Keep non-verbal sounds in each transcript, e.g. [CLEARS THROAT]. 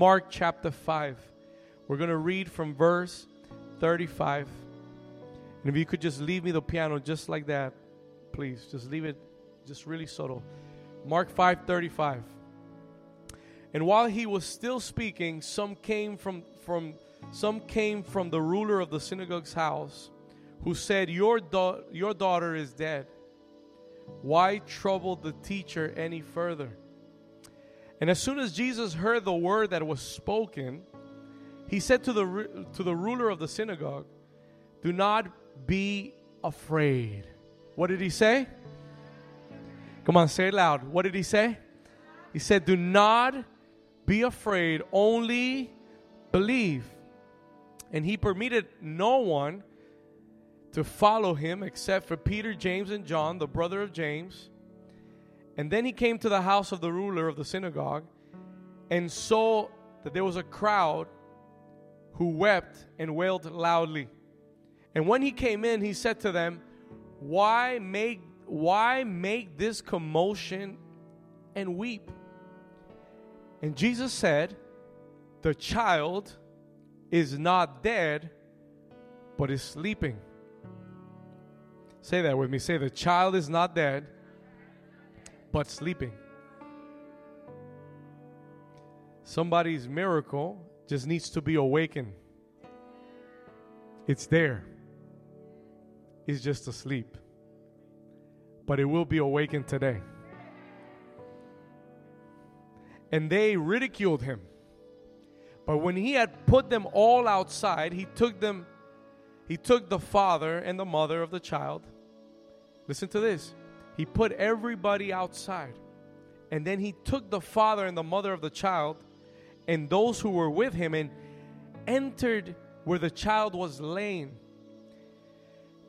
Mark chapter 5. We're going to read from verse 35. And if you could just leave me the piano just like that, please. Just leave it just really subtle. Mark 5:35. And while he was still speaking, some came from from some came from the ruler of the synagogue's house, who said, "Your da- your daughter is dead. Why trouble the teacher any further?" And as soon as Jesus heard the word that was spoken, he said to the to the ruler of the synagogue, "Do not be afraid." What did he say? Come on, say it loud. What did he say? He said, "Do not be afraid, only believe." And he permitted no one to follow him except for Peter, James, and John, the brother of James. And then he came to the house of the ruler of the synagogue and saw that there was a crowd who wept and wailed loudly. And when he came in, he said to them, Why make why make this commotion and weep? And Jesus said, The child is not dead, but is sleeping. Say that with me. Say, The child is not dead, but sleeping. Somebody's miracle just needs to be awakened. It's there. It's just asleep. But it will be awakened today. And they ridiculed him. But when he had put them all outside, he took them he took the father and the mother of the child. Listen to this. He put everybody outside. And then he took the father and the mother of the child and those who were with him and entered where the child was laying.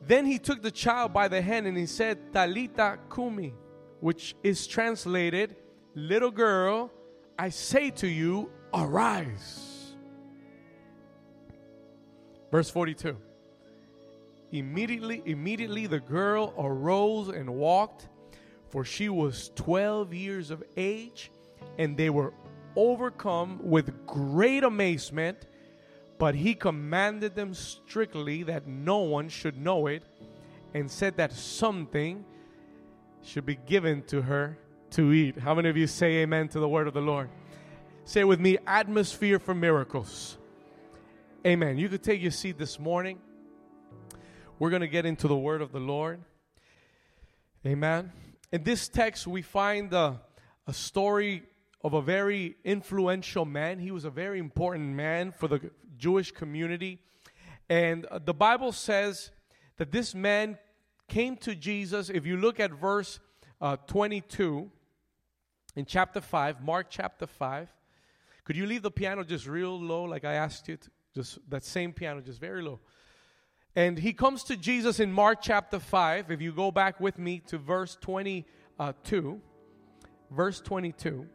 Then he took the child by the hand and he said, Talita Kumi, which is translated, Little girl, I say to you, arise. Verse 42. Immediately, immediately the girl arose and walked, for she was 12 years of age, and they were overcome with great amazement. But he commanded them strictly that no one should know it, and said that something should be given to her to eat. How many of you say amen to the word of the Lord? Say with me, atmosphere for miracles. Amen. You could take your seat this morning. We're going to get into the word of the Lord. Amen. In this text, we find a, a story of a very influential man. He was a very important man for the Jewish community. And uh, the Bible says that this man came to Jesus. If you look at verse uh, 22 in chapter 5, Mark chapter 5, could you leave the piano just real low, like I asked you to? Just that same piano, just very low. And he comes to Jesus in Mark chapter 5. If you go back with me to verse 22, verse 22,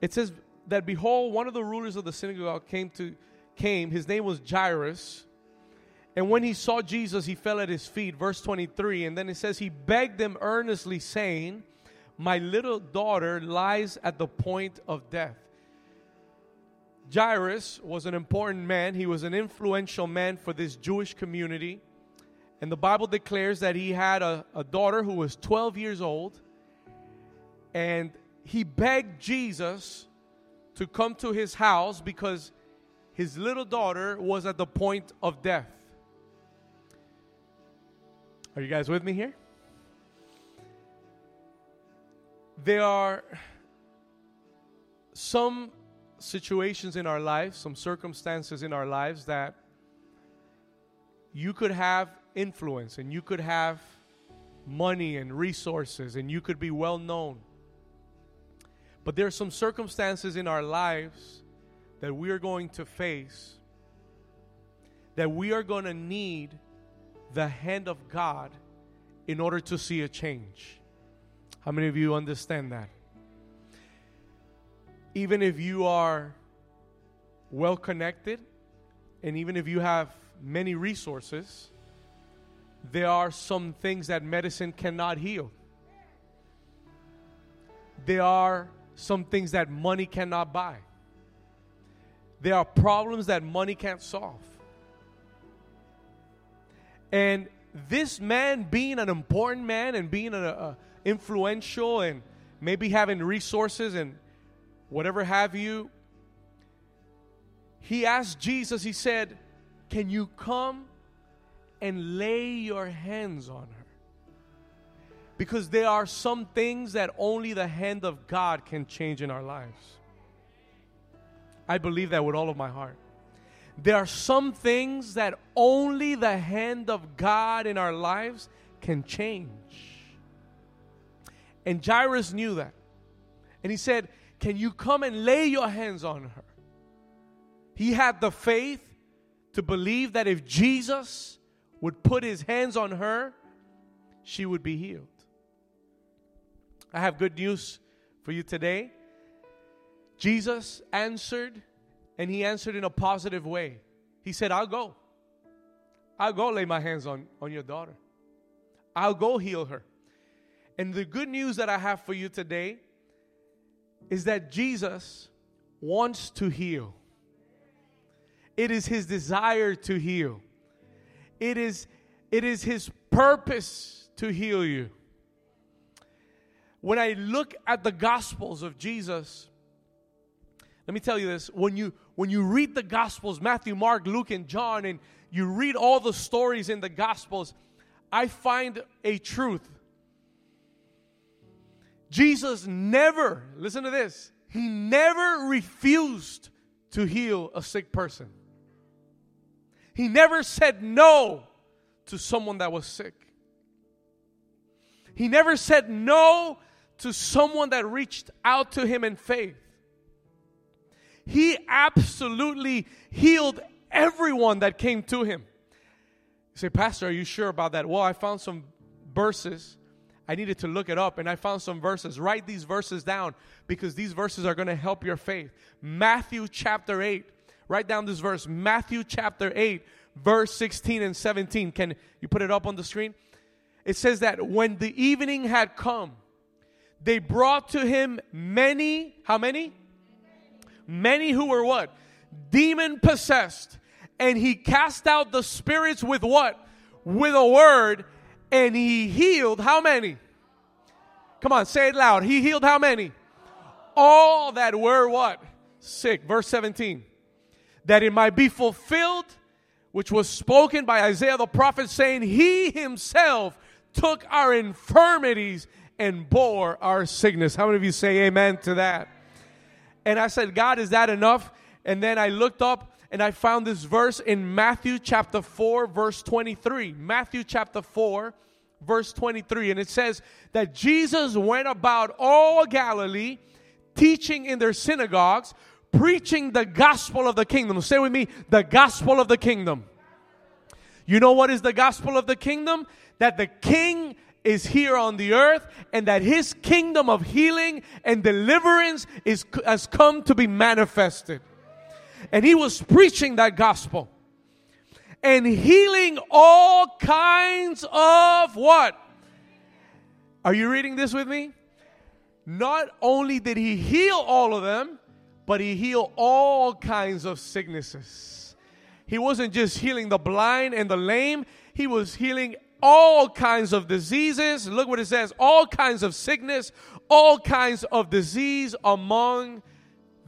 it says that behold, one of the rulers of the synagogue came to came. His name was Jairus. And when he saw Jesus, he fell at his feet. Verse 23. And then it says, He begged them earnestly, saying, My little daughter lies at the point of death. Jairus was an important man. He was an influential man for this Jewish community. And the Bible declares that he had a, a daughter who was 12 years old. And he begged Jesus to come to his house because his little daughter was at the point of death. Are you guys with me here? There are some situations in our lives, some circumstances in our lives that you could have influence and you could have money and resources and you could be well known. But there are some circumstances in our lives that we are going to face that we are going to need the hand of God in order to see a change. How many of you understand that? Even if you are well connected and even if you have many resources, there are some things that medicine cannot heal. There are some things that money cannot buy. There are problems that money can't solve. And this man, being an important man and being an influential and maybe having resources and whatever have you, he asked Jesus, he said, Can you come and lay your hands on her? Because there are some things that only the hand of God can change in our lives. I believe that with all of my heart. There are some things that only the hand of God in our lives can change. And Jairus knew that. And he said, Can you come and lay your hands on her? He had the faith to believe that if Jesus would put his hands on her, she would be healed. I have good news for you today. Jesus answered, and he answered in a positive way. He said, I'll go. I'll go lay my hands on, on your daughter. I'll go heal her. And the good news that I have for you today is that Jesus wants to heal. It is his desire to heal. It is, it is his purpose to heal you. When I look at the gospels of Jesus, let me tell you this. When you when you read the gospels, Matthew, Mark, Luke, and John, and you read all the stories in the gospels, I find a truth. Jesus never, listen to this, he never refused to heal a sick person. He never said no to someone that was sick. He never said no to someone that reached out to him in faith. He absolutely healed everyone that came to him. You say, Pastor, are you sure about that? Well, I found some verses. I needed to look it up and I found some verses. Write these verses down because these verses are going to help your faith. Matthew chapter 8, Write down this verse Matthew chapter 8, verse 16 and 17. Can you put it up on the screen? It says that when the evening had come, they brought to him many, how many? Many who were what? Demon possessed. And he cast out the spirits with what? With a word. And he healed how many? Come on, say it loud. He healed how many? All that were what? Sick. Verse 17 that it might be fulfilled, which was spoken by Isaiah the prophet, saying, He himself took our infirmities and bore our sickness. How many of you say amen to that? And I said, God, is that enough? And then I looked up and I found this verse in Matthew chapter 4, verse 23. Matthew chapter 4, verse 23. And it says that Jesus went about all Galilee, teaching in their synagogues preaching the gospel of the kingdom. Say with me, the gospel of the kingdom. You know what is the gospel of the kingdom? That the king is here on the earth and that his kingdom of healing and deliverance is, has come to be manifested. And he was preaching that gospel and healing all kinds of what? Are you reading this with me? Not only did he heal all of them, but he healed all kinds of sicknesses. He wasn't just healing the blind and the lame, he was healing all kinds of diseases. Look what it says all kinds of sickness, all kinds of disease among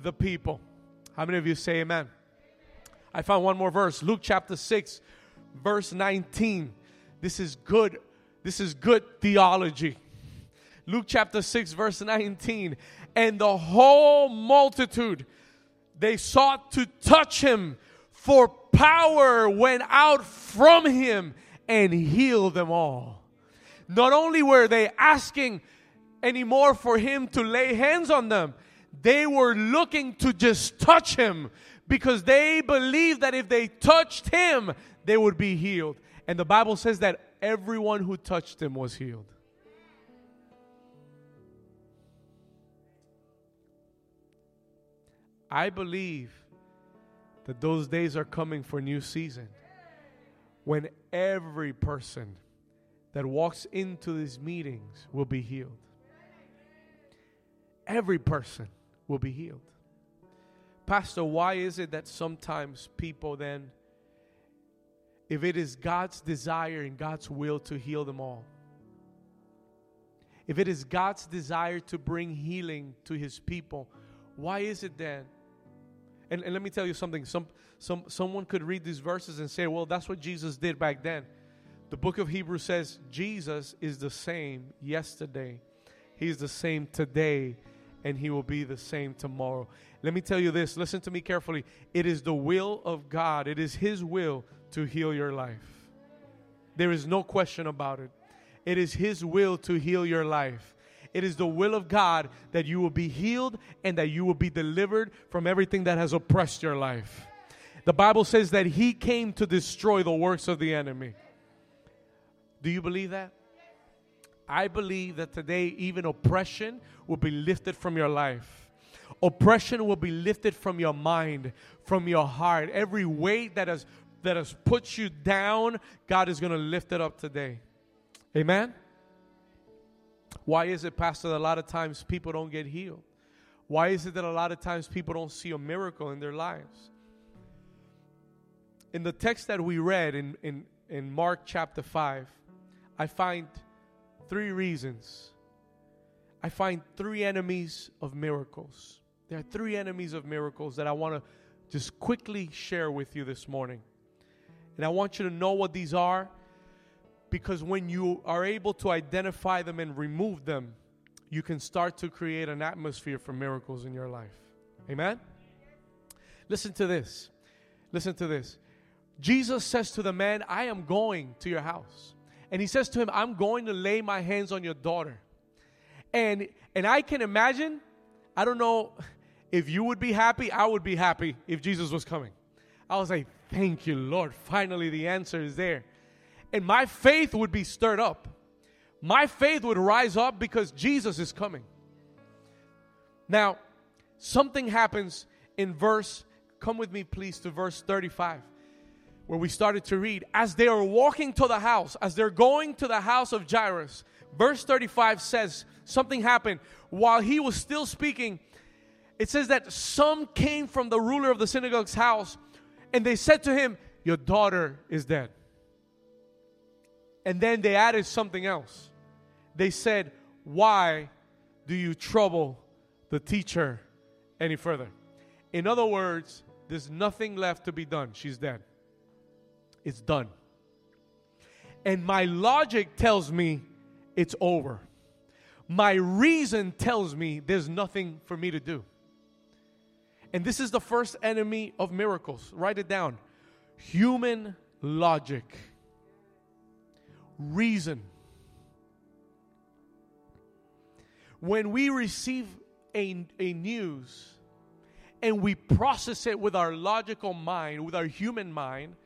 the people. How many of you say amen? I found one more verse, Luke chapter 6, verse 19. This is good. This is good theology. Luke chapter 6, verse 19 and the whole multitude they sought to touch him for power went out from him and healed them all not only were they asking anymore for him to lay hands on them they were looking to just touch him because they believed that if they touched him they would be healed. And the bible says that everyone who touched him was healed. I believe that those days are coming for new season. When every person that walks into these meetings will be healed. every person will be healed. Pastor, why is it that sometimes people then, if it is God's desire and God's will to heal them all, if it is God's desire to bring healing to his people, why is it then? And, and let me tell you something. Some, some, someone could read these verses and say, well, that's what Jesus did back then. The book of Hebrews says Jesus is the same yesterday, He's the same today, and He will be the same tomorrow. Let me tell you this listen to me carefully. It is the will of God, it is His will to heal your life. There is no question about it. It is His will to heal your life. It is the will of God that you will be healed and that you will be delivered from everything that has oppressed your life. The Bible says that He came to destroy the works of the enemy. Do you believe that? I believe that today, even oppression will be lifted from your life. Oppression will be lifted from your mind, from your heart. Every weight that has that has put you down, God is going to lift it up today. Amen. Why is it, Pastor, that a lot of times people don't get healed? Why is it that a lot of times people don't see a miracle in their lives? In the text that we read in, in, in Mark chapter 5, I find three reasons. I find three enemies of miracles. There are three enemies of miracles that I want to just quickly share with you this morning. And I want you to know what these are because when you are able to identify them and remove them, you can start to create an atmosphere for miracles in your life. Amen? Listen to this. Listen to this. Jesus says to the man, I am going to your house. And he says to him, I'm going to lay my hands on your daughter. And and I can imagine, I don't know if you would be happy, I would be happy if Jesus was coming. I was like, thank you, Lord. Finally, the answer is there. And my faith would be stirred up. My faith would rise up because Jesus is coming. Now, something happens in verse, come with me, please, to verse 35 where we started to read, as they are walking to the house, as they're going to the house of Jairus, verse 35 says something happened. While he was still speaking, it says that some came from the ruler of the synagogue's house and they said to him, Your daughter is dead. And then they added something else. They said, Why do you trouble the teacher any further? In other words, there's nothing left to be done. She's dead it's done. And my logic tells me it's over. My reason tells me there's nothing for me to do. And this is the first enemy of miracles. Write it down human logic, reason. When we receive a, a news and we process it with our logical mind, with our human mind,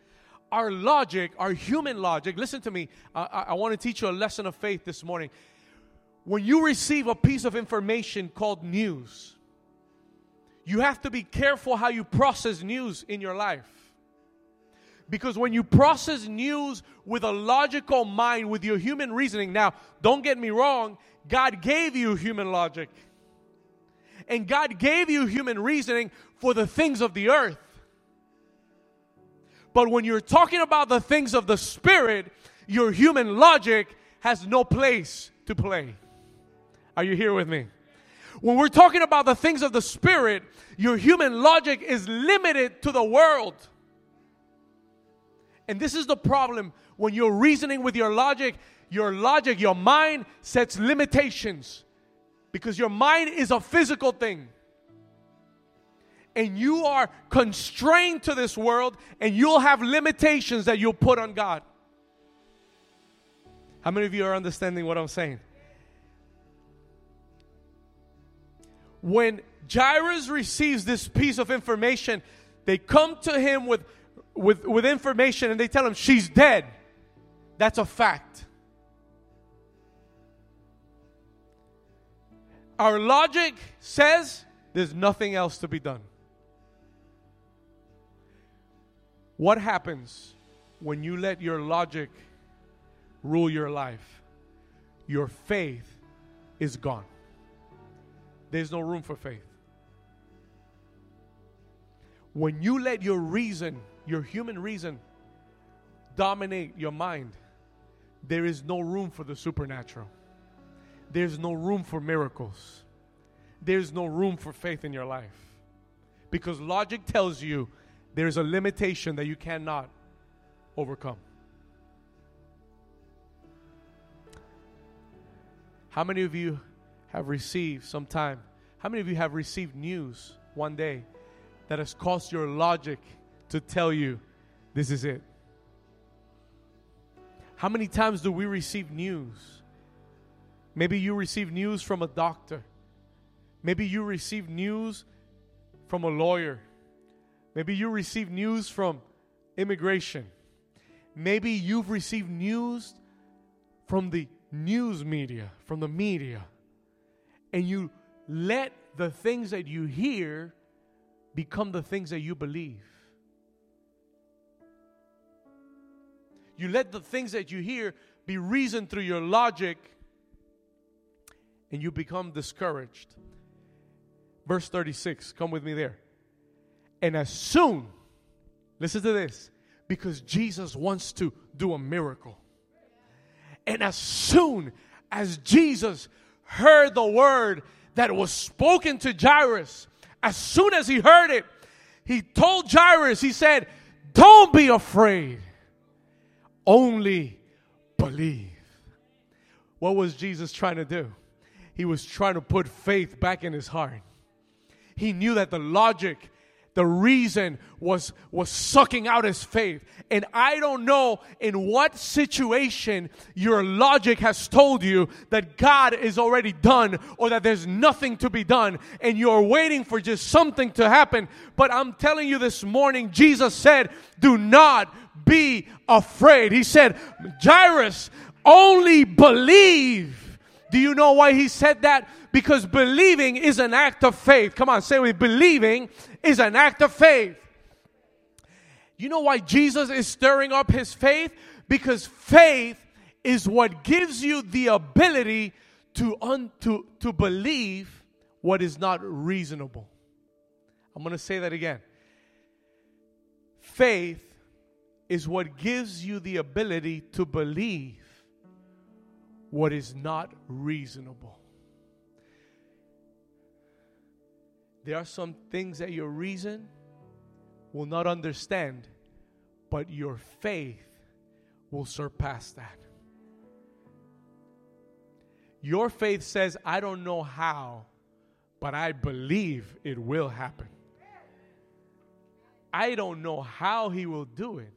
our logic, our human logic, listen to me. I, I want to teach you a lesson of faith this morning. When you receive a piece of information called news, you have to be careful how you process news in your life. Because when you process news with a logical mind, with your human reasoning, now, don't get me wrong, God gave you human logic. And God gave you human reasoning for the things of the earth. But when you're talking about the things of the Spirit, your human logic has no place to play. Are you here with me? When we're talking about the things of the Spirit, your human logic is limited to the world. And this is the problem when you're reasoning with your logic, your logic, your mind sets limitations because your mind is a physical thing and you are constrained to this world and you'll have limitations that you'll put on God. How many of you are understanding what I'm saying? When Jairus receives this piece of information, they come to him with, with, with information and they tell him she's dead. That's a fact. Our logic says there's nothing else to be done. What happens when you let your logic rule your life? Your faith is gone. there's no room for faith. When you let your reason, your human reason, dominate your mind, there is no room for the supernatural. There's no room for miracles. There's no room for faith in your life. Because logic tells you there's a limitation that you cannot overcome. How many of you have received sometime? How many of you have received news one day that has caused your logic to tell you this is it? How many times do we receive news? Maybe you receive news from a doctor. Maybe you receive news from a lawyer. Maybe you receive news from immigration. Maybe you've received news from the news media, from the media. And you let the things that you hear become the things that you believe. You let the things that you hear be reasoned through your logic, and you become discouraged. Verse 36, come with me there. And as soon, listen to this, because Jesus wants to do a miracle. And as soon as Jesus heard the word that was spoken to Jairus, as soon as he heard it, he told Jairus, he said, Don't be afraid, only believe. What was Jesus trying to do? He was trying to put faith back in his heart. He knew that the logic the reason was was sucking out his faith. And i don't know in what situation your logic has told you that god is already done or that there's nothing to be done and you're waiting for just something to happen. But i'm telling you this morning jesus said do not be afraid. He said jairus only believe do you know why he said that because believing is an act of faith. Come on, say with believing is an act of faith. You know why Jesus is stirring up his faith? Because faith is what gives you the ability to, un, to, to believe what is not reasonable. I'm going to say that again. Faith is what gives you the ability to believe what is not reasonable. There are some things that your reason will not understand, but your faith will surpass that. Your faith says, I don't know how, but I believe it will happen. I don't know how he will do it.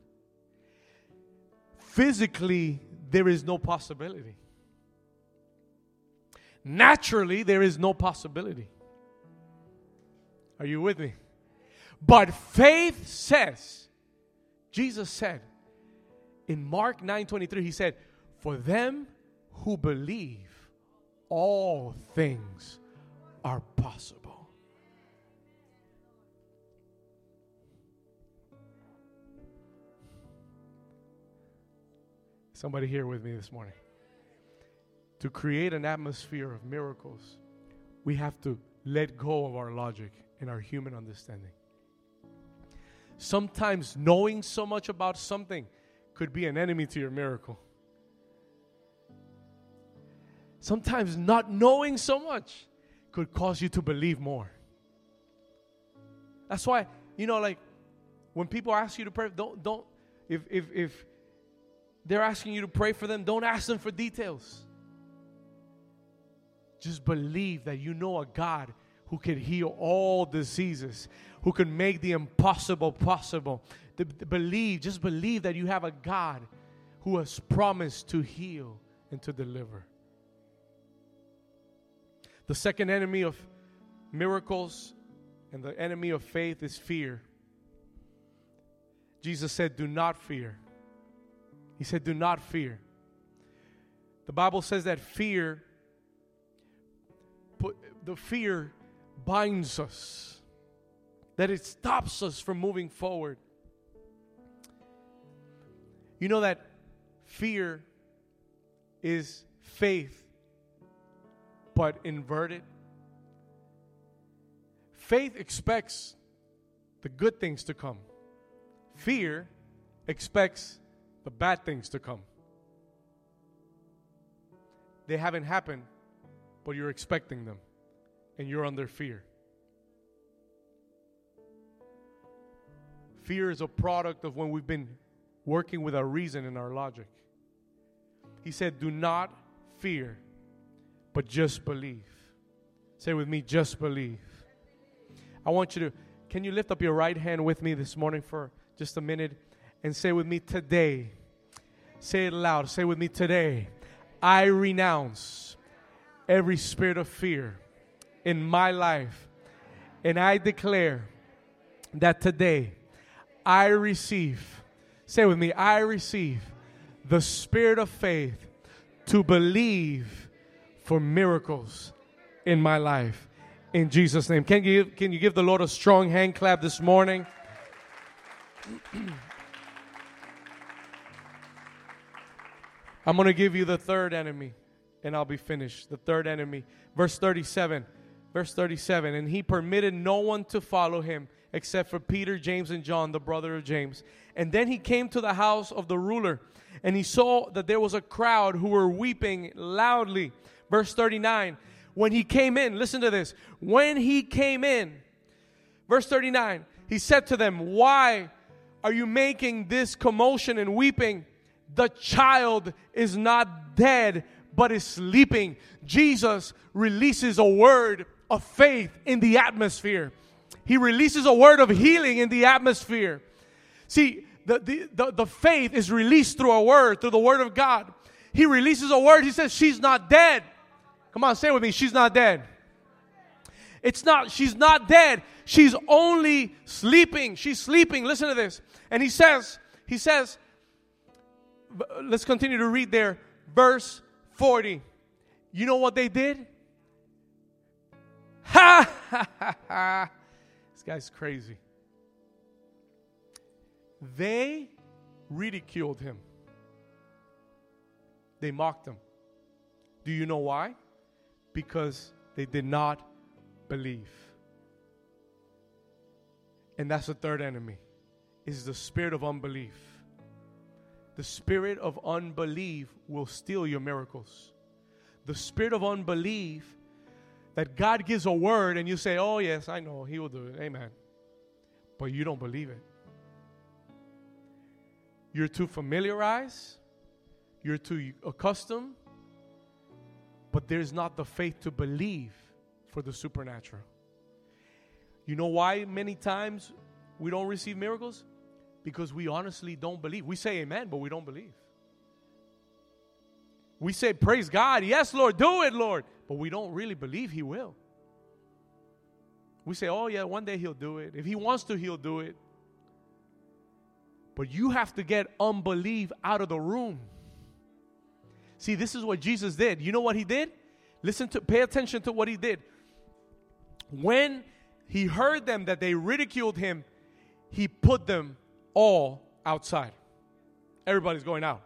Physically, there is no possibility. Naturally, there is no possibility. Are you with me? But faith says, Jesus said in Mark 9:23, he said, For them who believe, all things are possible. Somebody here with me this morning. To create an atmosphere of miracles, we have to let go of our logic and our human understanding. Sometimes knowing so much about something could be an enemy to your miracle. Sometimes not knowing so much could cause you to believe more. That's why, you know, like when people ask you to pray, don't, don't, if, if, if they're asking you to pray for them, don't ask them for details. Just believe that you know a God who can heal all diseases, who can make the impossible possible. The, the believe, just believe that you have a God who has promised to heal and to deliver. The second enemy of miracles and the enemy of faith is fear. Jesus said, Do not fear. He said, Do not fear. The Bible says that fear, put, the fear binds us, that it stops us from moving forward. You know that fear is faith, but inverted. Faith expects the good things to come. Fear expects the bad things to come. They haven't happened, but you're expecting them and you're under fear. Fear is a product of when we've been working with our reason and our logic. He said, Do not fear, but just believe. Say with me, just believe. I want you to, can you lift up your right hand with me this morning for just a minute and say with me, Today, say it loud, say with me, Today, I renounce every spirit of fear in my life. And I declare that today I receive, say with me, I receive the spirit of faith to believe for miracles in my life. In Jesus' name. Can you, can you give the Lord a strong hand clap this morning? [CLEARS THROAT] I'm going to give you the third enemy and I'll be finished. The third enemy. Verse 37. Verse 37. And he permitted no one to follow him except for Peter, James, and John, the brother of James. And then he came to the house of the ruler and he saw that there was a crowd who were weeping loudly. Verse 39. When he came in, listen to this. When he came in, verse 39, he said to them, Why are you making this commotion and weeping? The child is not dead, but is sleeping. Jesus releases a word of faith in the atmosphere. He releases a word of healing in the atmosphere. See, the, the, the, the, faith is released through a word, through the word of God. He releases a word. He says, She's not dead. Come on, say with me. She's not dead. It's not, she's not dead. She's only sleeping. She's sleeping. Listen to this. And he says, He says, let's continue to read there. Verse 40. You know what they did? [LAUGHS] Ha ha ha ha. This guy's crazy. They ridiculed him, they mocked him. Do you know why? Because they did not believe. And that's the third enemy is the spirit of unbelief. The spirit of unbelief will steal your miracles. The spirit of unbelief that God gives a word and you say, Oh, yes, I know, He will do it. Amen. But you don't believe it. You're too familiarized, you're too accustomed, but there's not the faith to believe for the supernatural. You know why many times we don't receive miracles? Because we honestly don't believe. We say amen, but we don't believe. We say, Praise God, yes, Lord, do it, Lord, but we don't really believe He will. We say, Oh, yeah, one day He'll do it. If He wants to, He'll do it. But you have to get unbelief out of the room. See, this is what Jesus did. You know what he did? Listen to pay attention to what he did. When he heard them that they ridiculed him, he put them all outside. Everybody's going out.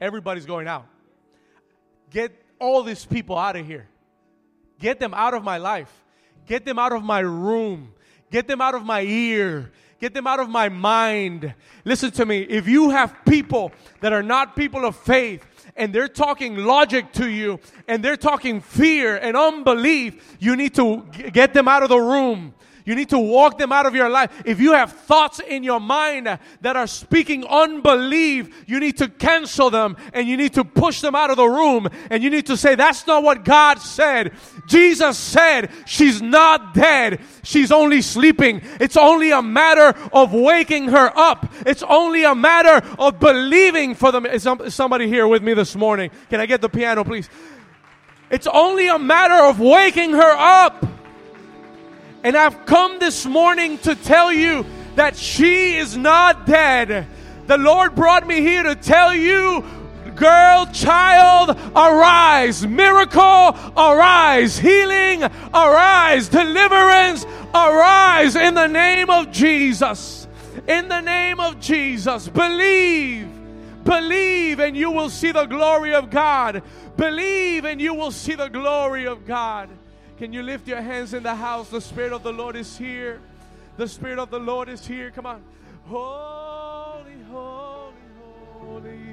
Everybody's going out. Get all these people out of here. Get them out of my life. Get them out of my room. Get them out of my ear. Get them out of my mind. Listen to me. If you have people that are not people of faith, and they're talking logic to you and they're talking fear and unbelief, you need to get them out of the room. You need to walk them out of your life. If you have thoughts in your mind that are speaking unbelief, you need to cancel them and you need to push them out of the room and you need to say, that's not what God said. Jesus said, she's not dead. She's only sleeping. It's only a matter of waking her up. It's only a matter of believing for them. Is somebody here with me this morning? Can I get the piano, please? It's only a matter of waking her up. And I've come this morning to tell you that she is not dead. The Lord brought me here to tell you girl, child, arise. Miracle, arise. Healing, arise. Deliverance, arise in the name of Jesus. In the name of Jesus. Believe. Believe and you will see the glory of God. Believe and you will see the glory of God. Can you lift your hands in the house? The Spirit of the Lord is here. The Spirit of the Lord is here. Come on. Holy, holy, holy.